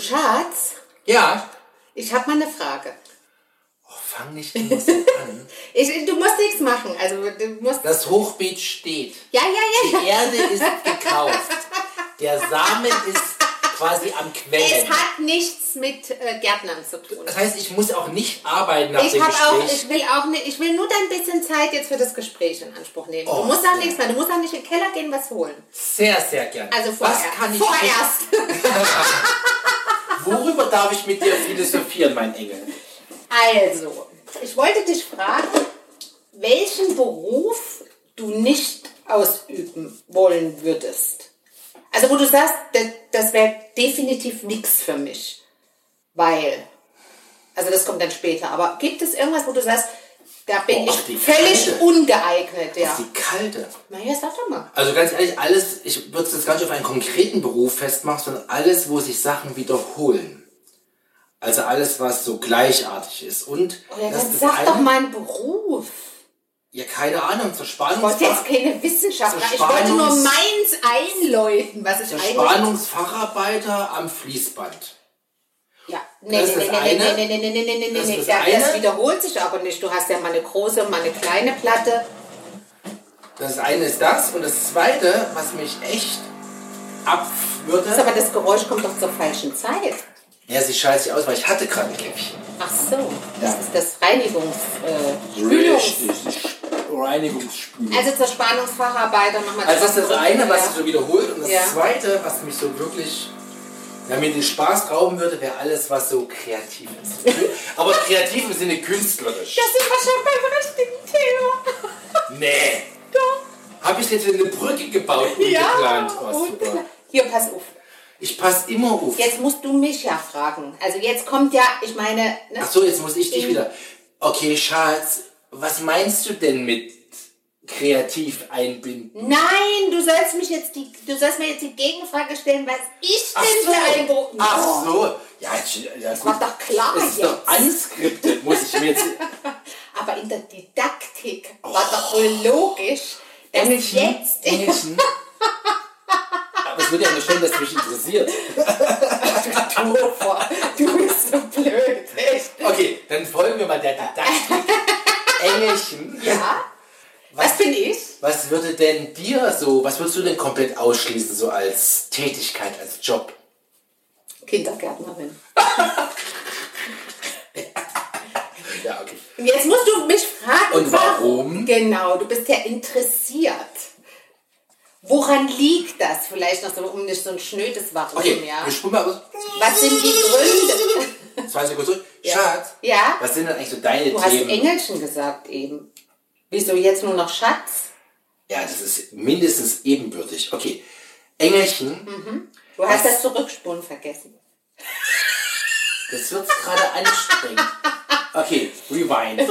Schatz, Ja. ich habe mal eine Frage. Oh, fang nicht immer so an. Ich, du musst nichts machen. Also du musst. Das Hochbeet steht. Ja, ja, ja, Die. Erde ist gekauft. Der Samen ist quasi am Es Quellen. hat nichts mit äh, Gärtnern zu tun. Das heißt, ich muss auch nicht arbeiten nach Ich dem habe auch, Gespräch. ich will auch nicht, ich will nur dein bisschen Zeit jetzt für das Gespräch in Anspruch nehmen. Oh, du musst auch nichts mehr, du musst auch nicht in den Keller gehen, was holen. Sehr, sehr gerne. Also vorerst. Was kann ich vorerst. Worüber darf ich mit dir philosophieren, mein Engel? Also, ich wollte dich fragen, welchen Beruf du nicht ausüben wollen würdest. Also wo du sagst, das, das wäre definitiv nichts für mich. Weil, also das kommt dann später, aber gibt es irgendwas, wo du sagst, da bin Oh, ich völlig Kalte. ungeeignet, ja. Die kalte. Na ja, sag doch mal. Also ganz ehrlich, alles, ich würde es jetzt gar nicht auf einen konkreten Beruf festmachen, sondern alles, wo sich Sachen wiederholen. Also alles, was so gleichartig ist. Und Oh ja, das dann ist sag doch mal einen Beruf. Ja, keine Ahnung, zur Ich wollte jetzt keine Wissenschaftler, ich wollte nur meins einläuten, was ich eigentlich... Spannungsfacharbeiter am Fließband. Nee, Das nee, nee, nee, eine. nee, nee, nee, nee, nee, nee, Das nee, ist das, wiederholt sich aber nicht. Du hast ja mal eine große mal eine kleine Platte. Das eine ist das und das zweite, was mich echt ab würde. Das aber das Geräusch kommt doch zur falschen Zeit. Ja, sie schaltet sich aus, weil ich hatte gerade ein Käppchen. Ach so, das Ja. ist das Reinigungs... Äh, Spülungs Reinigungsspülung. also zur Spannungsfacharbeiter nochmal Also das ist das eine, was sich so wiederholt. Und das Ja. zweite, was mich so wirklich, ja, mir den Spaß rauben würde, wäre alles, was so kreativ ist. Aber kreativ im Sinne künstlerisch. Das sind wir schon beim richtigen Thema. Nee. Doch. Habe ich jetzt eine Brücke gebaut und geplant? Oh, und super. hier, pass auf. Ich passe immer auf. Jetzt musst du mich ja fragen. Also jetzt kommt ja, ich meine... Ne? Ach so, jetzt muss ich dich In- wieder. Okay, Schatz, was meinst du denn mit kreativ einbinden? Nein, du sollst mich jetzt die, du sollst mir jetzt die Gegenfrage stellen, was ich Ach denn so. für ein Beruf. Ach so. Ja, ja Das war doch klar Das ist jetzt. doch unscripted, muss ich mir jetzt... Aber in der Didaktik war doch wohl logisch, dass Engelchen, jetzt. Engelchen. Aber es würde ja nur stellen, dass mich interessiert. Du, du bist so blöd, echt. Okay, dann folgen wir mal der Didaktik. Engelchen. Ja? Was bin ich? Was würde denn dir so, was würdest du denn komplett ausschließen, so als Tätigkeit, als Job? Kindergärtnerin. Ja, okay. Jetzt musst du mich fragen. Und warum? Genau, du bist ja interessiert. Woran liegt das? Vielleicht noch so, um nicht so ein schnödes Warum, Okay, ja? wir spulen mal aus. Was sind die Gründe? Zwei Sekunden zurück. Ja. Schatz, Ja? was sind denn eigentlich so deine Du hast Themen? Engelchen gesagt eben. Wieso jetzt nur noch Schatz? Ja, das ist mindestens ebenbürtig. Okay. Engelchen, Du hast Was? das Zurückspulen vergessen. das wird gerade anstrengend. Okay, rewind.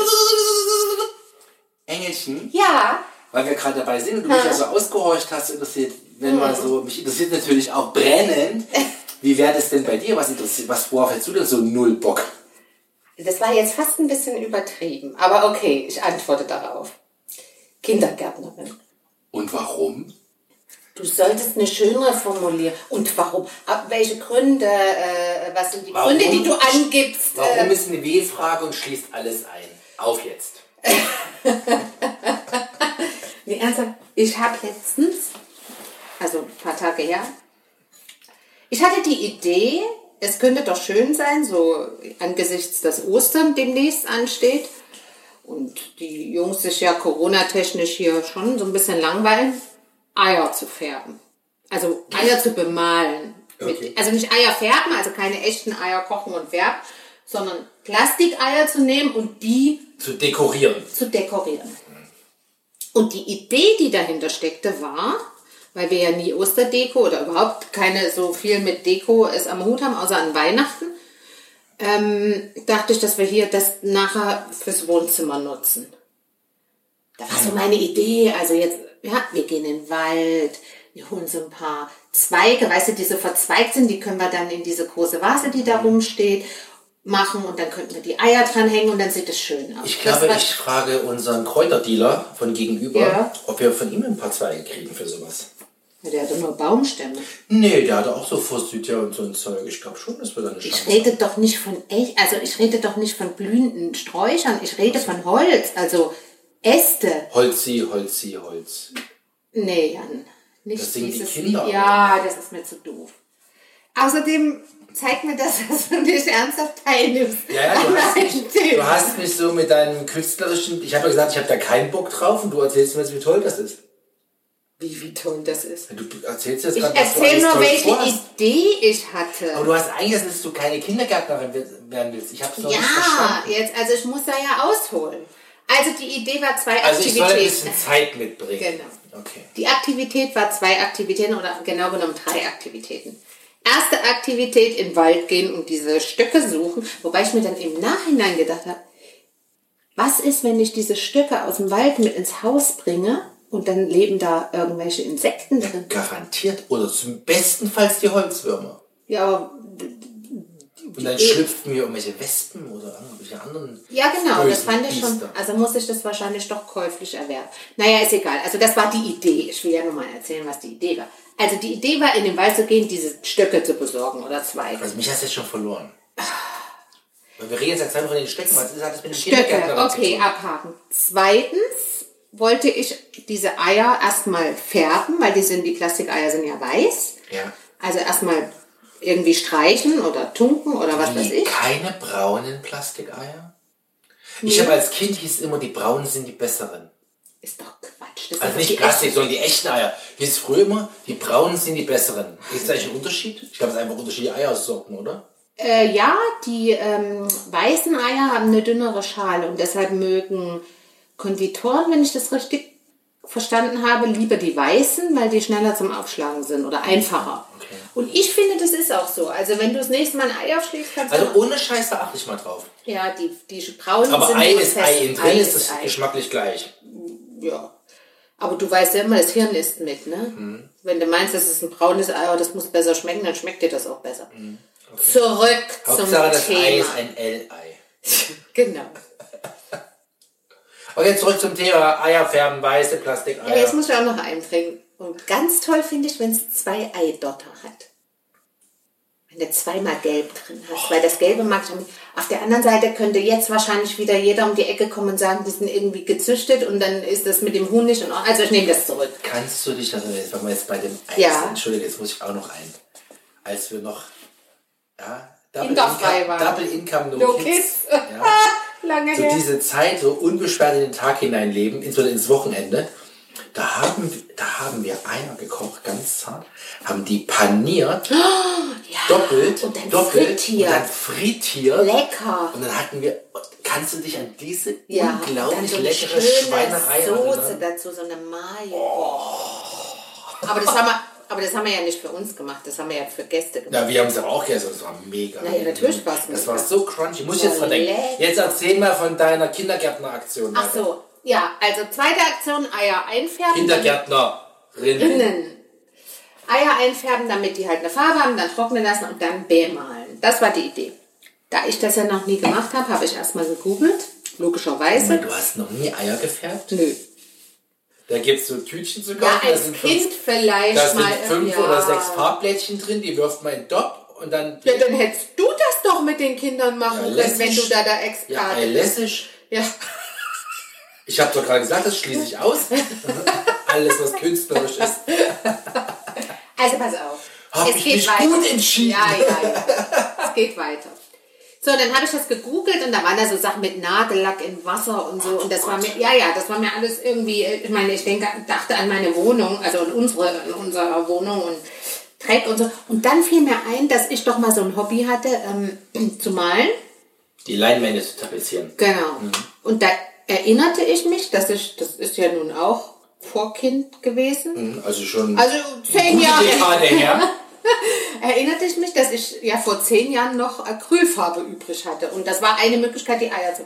Engelchen, Ja, weil wir gerade dabei sind und du mich ja so ausgehorcht hast, interessiert, wenn Mhm. mal so, mich interessiert natürlich auch brennend, wie wäre das denn bei dir? Was interessiert, was worauf hättest du denn so null Bock? das war jetzt fast ein bisschen übertrieben. Aber okay, ich antworte darauf. Kindergärtnerin. Und warum? Du solltest eine schönere formulieren. Und warum? Ab welche Gründe, äh, was sind die Warum? Gründe, die du angibst? Warum Äh, ist eine W-Frage und schließt alles ein? Auf jetzt. nee, ernsthaft, ich habe letztens, also ein paar Tage her, ich hatte die Idee, es könnte doch schön sein, so angesichts des Ostern demnächst ansteht und die Jungs sich ja Corona-technisch hier schon so ein bisschen langweilen, Eier zu färben. Also Eier zu bemalen. Okay. also nicht Eier färben, also keine echten Eier kochen und färben, sondern Plastikeier zu nehmen und die Zu dekorieren. zu dekorieren. Und die Idee, die dahinter steckte, war, weil wir ja nie Osterdeko oder überhaupt keine so viel mit Deko es am Hut haben, außer an Weihnachten, ähm, dachte ich, dass wir hier das nachher fürs Wohnzimmer nutzen. Da war so meine Idee, also jetzt, ja, wir gehen in den Wald, wir holen so ein paar Zweige, weißt du, die so verzweigt sind, die können wir dann in diese große Vase, die da rumsteht, machen und dann könnten wir die Eier dranhängen und dann sieht es schön aus. Ich Das glaube, ich frage unseren Kräuterdealer von gegenüber, Ja. ob wir von ihm ein paar Zweige kriegen für sowas. Ja, der hatte nur Baumstämme. Nee, der hatte auch so Forsythia und so ein Zeug. Ich glaube schon, dass wir da eine Ich rede doch nicht von echt, also ich rede doch nicht von blühenden Sträuchern, ich rede von Holz, also Äste. Holzi, Holzi, Holz. Nee, Jan. Nicht Das singen die Kinder Lied. Ja, das ist mir zu doof. Außerdem zeigt mir das, dass du nicht ernsthaft teilnimmst. Ja, ja, du hast, mich, du hast mich so mit deinem künstlerischen. Ich habe ja gesagt, ich habe da keinen Bock drauf und du erzählst mir jetzt, wie toll das ist. Wie, wie toll das ist. Du erzählst jetzt Ich erzähle nur, welche. Idee ich hatte. Aber du hast eigentlich dass du keine Kindergärtnerin werden willst. Ich habe es noch nicht Ja, verstanden. jetzt, also ich muss da ja ausholen. Also die Idee war zwei Also ich soll ein Aktivitäten. bisschen Zeit mitbringen. Genau. Okay. Die Aktivität war zwei Aktivitäten oder genau genommen drei Aktivitäten. Erste Aktivität in den Wald gehen und diese Stöcke suchen, wobei ich mir dann im Nachhinein gedacht habe, was ist, wenn ich diese Stöcke aus dem Wald mit ins Haus bringe und dann leben da irgendwelche Insekten drin? Garantiert. Oder zum bestenfalls die Holzwürmer. Ja, aber, Und dann schlüpften mir irgendwelche Wespen oder irgendwelche anderen. ja genau, das fand ich schon. Also muss ich das wahrscheinlich doch käuflich erwerben. Naja, ist egal. Also das war die Idee. Ich will ja nur mal erzählen, was die Idee war. Also die Idee war, in den Wald zu gehen, diese Stöcke zu besorgen oder zwei. Also mich hast du jetzt schon verloren. Wir reden jetzt seit von den Stöcken. Was ist- das mit dem Stöcke, okay, abhaken. Zweitens wollte ich diese Eier erstmal färben, weil die sind, die Plastikeier sind ja weiß. Ja. Also erstmal irgendwie streichen oder tunken oder was weiß Die ich. keine braunen Plastikeier? Ich habe als Kind hieß immer, die braunen sind die besseren. Ist doch Quatsch. Das Also nicht Plastik, sondern die echten Eier. Hieß früher immer, die braunen sind die besseren. Ist da eigentlich ein Unterschied? Ich glaube, es ist einfach unterschiedliche Eiersorten, oder? Äh, ja, die ähm, weißen Eier haben eine dünnere Schale und deshalb mögen Konditoren, wenn ich das richtig verstanden habe, lieber die weißen, weil die schneller zum Aufschlagen sind oder einfacher. Okay. Und ich finde, das ist auch so. Also wenn du das nächste Mal ein Ei aufschlägst, kannst Also du... ohne Scheiß, da achte ich mal drauf. Ja, die, die braunen Aber sind Ei nur ist fest. Ei, innen drin ist Ei. geschmacklich gleich. Ja. Aber du weißt ja immer, das Hirn isst mit, ne? Mhm. Wenn du meinst, das ist ein braunes Ei, aber das muss besser schmecken, dann schmeckt dir das auch besser. Zurück Mhm. Hauptsache, zum das Thema. Ei ist ein L-Ei. genau. Okay, zurück zum Thema Eier färben, weiße Ja, Plastikeier. jetzt muss ich auch noch einbringen. Und ganz toll finde ich, wenn es zwei Eidotter hat. Wenn du zweimal gelb drin hast, weil das Gelbe mag ich. Auf der anderen Seite könnte jetzt wahrscheinlich wieder jeder um die Ecke kommen und sagen, die sind irgendwie gezüchtet und dann ist das mit dem Huhn nicht und also ich nehme das zurück. Kannst du dich daran erinnern, wenn wir jetzt bei dem Ei Ja. sind? Entschuldige, jetzt muss ich auch noch ein. Als wir noch, ja, Double, Income. Double Income, No, No Kids. Kids. Ja. Lange so her. diese Zeit, so unbeschwert in den Tag hineinleben, insbesondere ins Wochenende, da haben, da haben wir Eier gekocht, ganz zart, haben die paniert, doppelt, und dann doppelt, frittiert. und dann frittiert. Lecker. Und dann hatten wir, kannst du dich an diese Ja, unglaublich so leckere Schweinerei Soße erinnern? dazu, so eine Mayo. Aber, das haben wir, aber das haben wir ja nicht für uns gemacht, das haben wir ja für Gäste gemacht. Ja, wir haben es aber auch gegessen, das war mega. Na ja, natürlich war's Das mega. war so crunchy. Muss ich jetzt dran denken. lecker. Jetzt erzähl mal von deiner Kindergärtneraktion. Ach so, ja, also zweite Aktion, Eier einfärben. Kindergärtnerinnen. Innen. Eier einfärben, damit die halt eine Farbe haben, dann trocknen lassen und dann bemalen. Das war die Idee. Da ich das ja noch nie gemacht habe, habe ich erstmal gegoogelt. Logischerweise. Du hast noch nie Eier gefärbt? Nö. Da gibt es so Tütchen zu kaufen. Ja, da als sind Kind fünf, vielleicht da sind mal. fünf ja. oder sechs Farbblättchen drin, die wirft man in den Topf und dann. Ja, dann hättest du das doch mit den Kindern machen Ja, können, wenn du da der Ja, Experte Ei bist. lässig. Ja. Ich habe doch gerade gesagt, das schließe ich aus. Alles, was künstlerisch ist. Also pass auf. Hab es ich geht mich weiter. gut entschieden. Ja, ja, ja. Es geht weiter. So, dann habe ich das gegoogelt und da waren da so Sachen mit Nagellack in Wasser und so. und das war mir, ja, ja, das war mir alles irgendwie, ich meine, ich denke, dachte an meine Wohnung, also an unsere, an unsere Wohnung und Dreck und so. Und dann fiel mir ein, dass ich doch mal so ein Hobby hatte, ähm, zu malen. Die Leinwände zu tapezieren. Genau. Und da erinnerte ich mich, dass ich, das ist ja nun auch Vorkind gewesen. Also schon Also zehn Jahre. Dekade her. erinnerte ich mich, dass ich ja vor zehn Jahren noch Acrylfarbe übrig hatte. Und das war eine Möglichkeit, die Eier zu.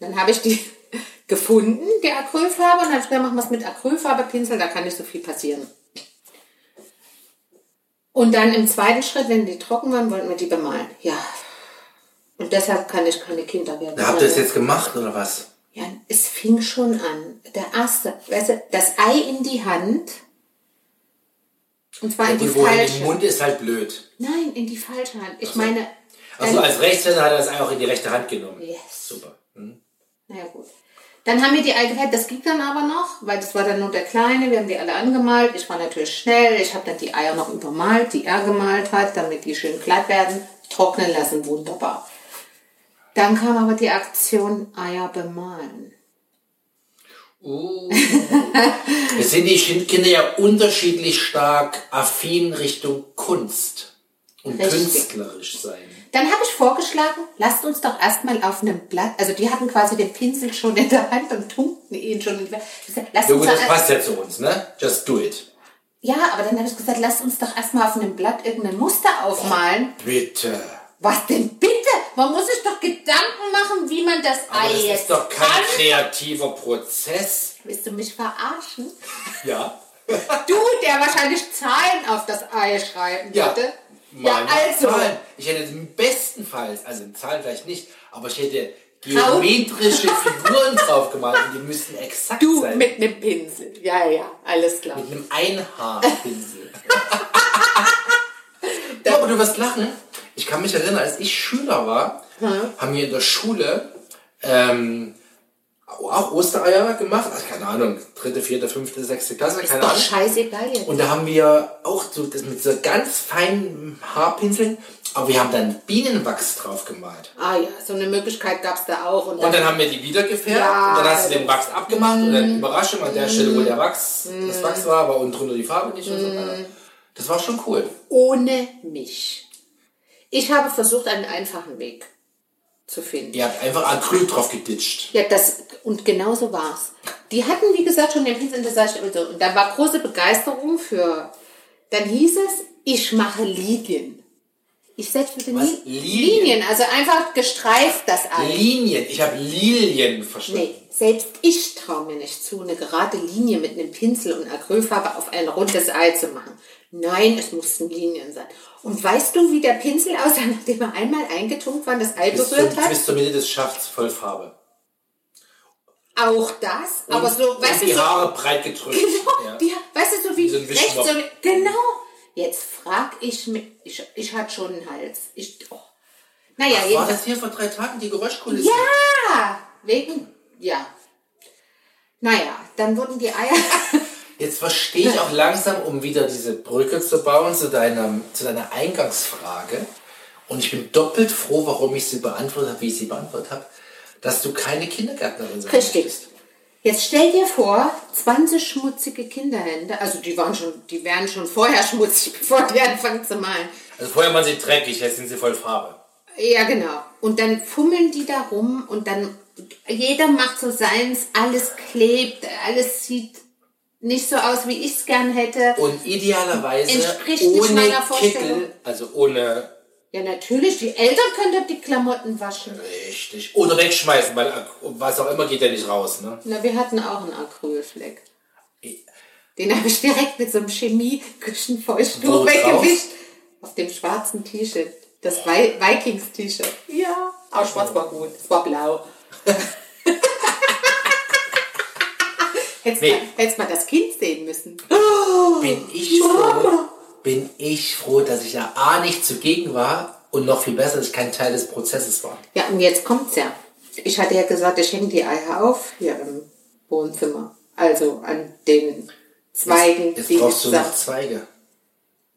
Dann habe ich die gefunden, die Acrylfarbe, und dann habe ich gedacht, machen wir es mit Acrylfarbepinsel, da kann nicht so viel passieren. Und dann im zweiten Schritt, wenn die trocken waren, wollten wir die bemalen. Ja. Und deshalb kann ich keine Kinder werden. Habt ihr das jetzt gemacht oder was? Ja, es fing schon an. Der erste, weißt du, das Ei in die Hand Und zwar in die wo in den. Mund ist halt blöd. Nein, in die falsche Hand. Ich meine. Also dann- als Rechtshänder hat er das auch in die rechte Hand genommen. Yes. Super. Hm. Na ja, gut. Dann haben wir die Eier gefärbt. Das ging dann aber noch, weil das war dann nur der Kleine. Wir haben die alle angemalt. Ich war natürlich schnell. Ich habe dann die Eier noch übermalt, die er gemalt hat, damit die schön glatt werden. Trocknen lassen, wunderbar. Dann kam aber die Aktion Eier bemalen. Jetzt sind die Kinder ja unterschiedlich stark affin Richtung Kunst und Richtig. künstlerisch sein. Dann habe ich vorgeschlagen, lasst uns doch erstmal auf einem Blatt, also die hatten quasi den Pinsel schon in der Hand und tunkten ihn schon in lasst Ja gut, das passt ja zu uns, ne? Just do it. Ja, aber dann habe ich gesagt, lasst uns doch erstmal auf einem Blatt irgendein Muster aufmalen. Bitte. Was denn bitte? Man muss sich doch Gedanken machen, wie man das Aber Ei das jetzt ist doch kein kann. kreativer Prozess. Willst du mich verarschen? Ja. Du, der wahrscheinlich Zahlen auf das Ei schreiben Ja. würde. Meine ja, also. Zahlen. Ich hätte bestenfalls, also in Zahlen vielleicht nicht, aber ich hätte geometrische Figuren drauf gemalt und die müssten exakt Du sein. mit einem Pinsel. Ja, ja, alles klar. Mit einem Einhaarpinsel. ja, aber du wirst lachen. Ich kann mich erinnern, als ich Schüler war, haben wir in der Schule ähm, auch Ostereier gemacht. Also, keine Ahnung, dritte, vierte, fünfte, sechste Klasse, Ist keine doch Ahnung. scheißegal jetzt. Und da haben wir auch so das mit so ganz feinen Haarpinseln, aber wir haben dann Bienenwachs drauf gemalt. Ah ja, so eine Möglichkeit gab es da auch. Und dann, Und dann haben wir die wieder gefärbt Ja, und dann hast du das- den Wachs abgemacht und dann Überraschung an der Stelle, wo der Wachs, das Wachs war, war unten drunter die Farbe nicht und so weiter. Das war schon cool. ohne mich. Ich habe versucht, einen einfachen Weg zu finden. Ihr habt einfach Acryl drauf geditscht. Ja, das, und genau so war's. Die hatten, wie gesagt, schon den Pinsel in der Seite und so. Und da war große Begeisterung für, dann hieß es, ich mache Linien. Ich setze mit den Was? Li- Linien? Linien, also einfach gestreift das Ei. Linien. Ich habe Lilien verstanden. Nee, selbst ich traue mir nicht zu, eine gerade Linie mit einem Pinsel und Acrylfarbe auf ein rundes Ei zu machen. Nein, es mussten Linien sein. Und weißt du, wie der Pinsel aussah, nachdem er einmal eingetunkt war und das Ei berührt hat? bis zur Mitte des Schafts voll Farbe. Auch das, aber Und- so, weißt du, die so, Haare breit gedrückt. Genau, Ja. die, weißt du, so wie, Wie so rechts, so, genau. Jetzt frag ich mich, ich, ich hatte schon einen Hals. Ich, oh. Naja, War jedenfalls. das hier vor drei Tagen die Geräuschkulisse? Ja, wegen, ja. Naja, dann wurden die Eier, Jetzt verstehe ich auch langsam, um wieder diese Brücke zu bauen zu deiner, zu deiner Eingangsfrage. Und ich bin doppelt froh, warum ich sie beantwortet habe, wie ich sie beantwortet habe, dass du keine Kindergärtnerin sein Richtig. möchtest. Jetzt stell dir vor, 20 schmutzige Kinderhände, also die waren schon, die wären schon vorher schmutzig, bevor die anfangen zu malen. Also vorher waren sie dreckig, jetzt sind sie voll Farbe. Ja, genau. Und dann fummeln die da rum und dann jeder macht so seins, alles klebt, alles sieht nicht so aus, wie ich es gern hätte. Und idealerweise Entspricht ohne meiner Vorstellung. Kickel, also ohne Ja, natürlich, die Eltern können doch die Klamotten waschen. richtig. Oder wegschmeißen, weil was auch immer geht ja nicht raus. Ne? Na, wir hatten auch einen Acrylfleck. Den habe ich direkt mit so einem Chemie-Küchenfeuchttuch Wo weggewischt. Auf dem schwarzen T-Shirt. Das Vi- Vikings-T-Shirt. Ja, aber schwarz war gut. Es war blau. Hättest Nee. mal, mal das Kind sehen müssen. Bin ich froh, bin ich froh, dass ich ja A nicht zugegen war und noch viel besser, dass ich kein Teil des Prozesses war. Ja, und jetzt kommt's ja. Ich hatte ja gesagt, ich hänge die Eier auf hier im Wohnzimmer. Also an den Zweigen, Jetzt die brauchst du noch Zweige.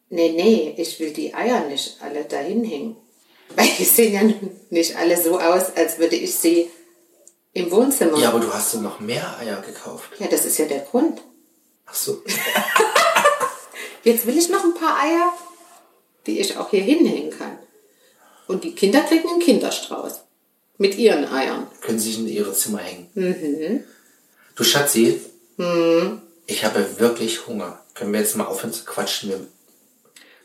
Nee, nee, ich will die Eier nicht alle dahin hängen. Weil die sehen ja nun nicht alle so aus, als würde ich sie im Wohnzimmer. Ja, aber du hast doch noch mehr Eier gekauft. Ja, das ist ja der Grund. Ach so. Jetzt will ich noch ein paar Eier, die ich auch hier hinhängen kann. Und die Kinder kriegen einen Kinderstrauß. Mit ihren Eiern. Können sich in ihre Zimmer hängen. Mhm. Du Schatzi, ich habe wirklich Hunger. Können wir jetzt mal aufhören zu quatschen? Wir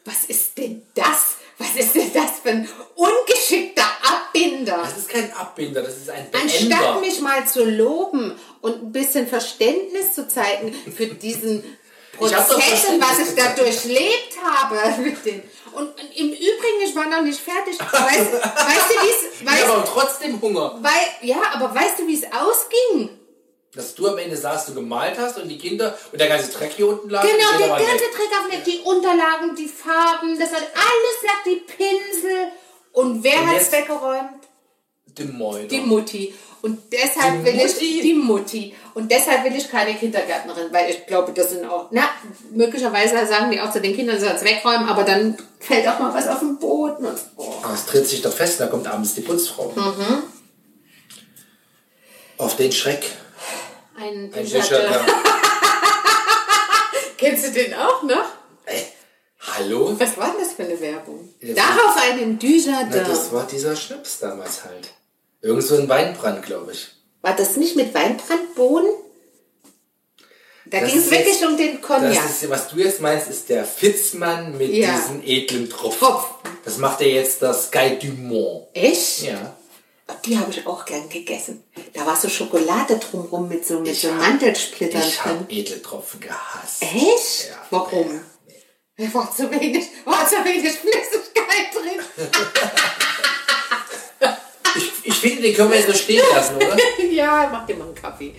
Was ist denn das? Was ist denn das für ein ungeschickter Abbinder? Das ist kein Abbinder, das ist ein Anstatt mich mal zu loben und ein bisschen Verständnis zu zeigen für diesen Ich hab doch Prozess und Verständnis was ich da durchlebt habe. Mit den und im Übrigen, ich war noch nicht fertig. Weißt, weißt du, wie es Ich weißt, habe aber trotzdem Hunger. weil, ja, aber weißt du, wie es ausging? Dass du am Ende saßt, du gemalt hast und die Kinder und der ganze Dreck hier unten lag. Genau, der ganze. Dreck auf mir, die Unterlagen, die Farben, das hat alles lag, die Pinsel. Und wer hat's jetzt- weggeräumt? Die Mäuler. Die Mutti. Und deshalb Die will Mutti? ich die Mutti. Und deshalb will ich keine Kindergärtnerin, weil ich glaube, das sind auch, na, möglicherweise sagen die auch zu den Kindern, sie sollen es wegräumen, aber dann fällt auch mal was auf den Boden. Und, oh. Es tritt sich doch fest, da kommt abends die Putzfrau. Mhm. Auf den Schreck. Ein, Ein Bücher. Kennst du den auch noch? Ey, hallo? Was war das für eine Werbung? Das Darauf einen Na, Dujardin. das war dieser Schnaps damals halt. Irgend so ein Weinbrand, glaube ich. War das nicht mit Weinbrandbohnen? Da Das ging es wirklich jetzt- um den Das Cognac. ist, was du jetzt meinst, ist der Fitzmann mit Ja. diesen edlen Tropfen. Tropfen. Das macht ja jetzt das Sky Dumont. Echt? Ja. Die habe ich auch gern gegessen. Da war so Schokolade drumrum mit so, mit Ich so hab- Mantelsplittern Ich habe drin. edle Tropfen gehasst. Echt? Ja. Warum? War zu wenig, war zu wenig Flüssigkeit drin. Finde, den können wir jetzt so stehen lassen, oder? ja, mach dir mal einen Kaffee.